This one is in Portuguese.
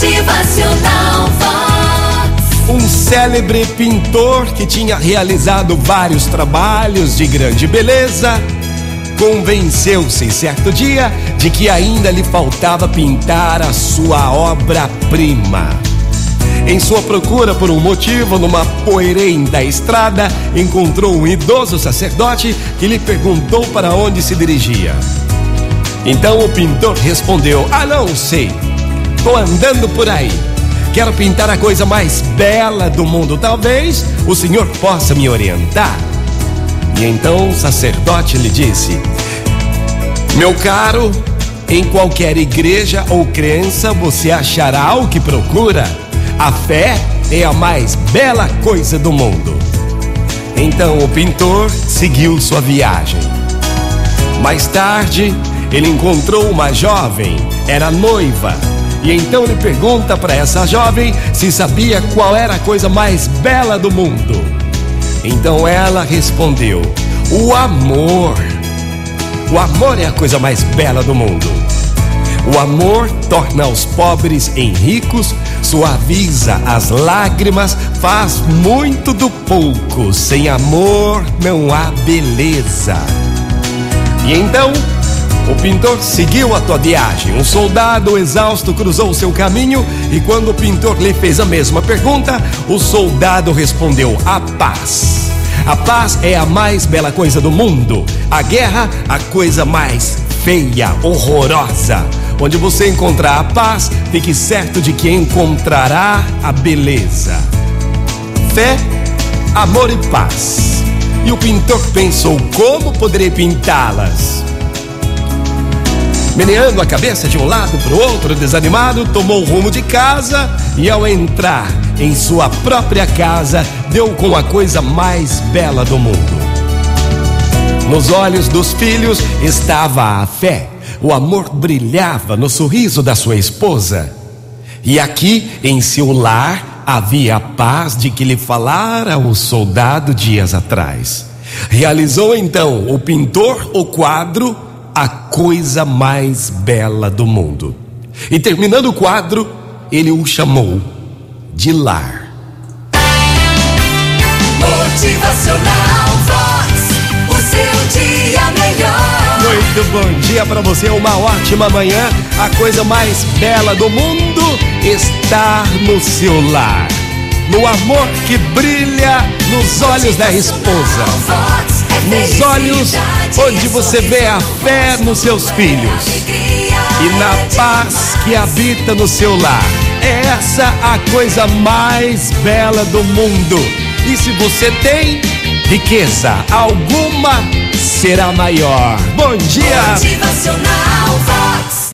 Motivacional Vox. Um célebre pintor que tinha realizado vários trabalhos de grande beleza convenceu-se certo dia de que ainda lhe faltava pintar a sua obra-prima. Em sua procura por um motivo, numa poeirenta estrada, encontrou um idoso sacerdote que lhe perguntou para onde se dirigia. Então o pintor respondeu: Ah, não sei, estou andando por aí. Quero pintar a coisa mais bela do mundo. Talvez o senhor possa me orientar. E então o sacerdote lhe disse: Meu caro, em qualquer igreja ou crença você achará o que procura. A fé é a mais bela coisa do mundo. Então o pintor seguiu sua viagem. Mais tarde, ele encontrou uma jovem, era noiva, e então ele pergunta para essa jovem se sabia qual era a coisa mais bela do mundo. Então ela respondeu: O amor. O amor é a coisa mais bela do mundo. O amor torna os pobres em ricos, suaviza as lágrimas, faz muito do pouco. Sem amor não há beleza. E então o pintor seguiu a tua viagem. Um soldado exausto cruzou o seu caminho e quando o pintor lhe fez a mesma pergunta, o soldado respondeu: A paz. A paz é a mais bela coisa do mundo. A guerra, a coisa mais feia, horrorosa. Onde você encontrar a paz, fique certo de que encontrará a beleza. Fé, amor e paz. E o pintor pensou: como poderei pintá-las? Meneando a cabeça de um lado para o outro, desanimado, tomou o rumo de casa e, ao entrar em sua própria casa, deu com a coisa mais bela do mundo. Nos olhos dos filhos estava a fé, o amor brilhava no sorriso da sua esposa. E aqui, em seu lar, havia a paz de que lhe falara o soldado dias atrás. Realizou então o pintor o quadro a coisa mais bela do mundo. E terminando o quadro, ele o chamou de lar. Motivacional Vox. O seu dia melhor. Muito bom dia para você, uma ótima manhã. A coisa mais bela do mundo está no seu lar. No amor que brilha nos olhos da esposa. Vox Nos olhos onde você vê a fé nos seus filhos. E na paz que habita no seu lar. É essa a coisa mais bela do mundo. E se você tem riqueza alguma, será maior. Bom dia! Motivacional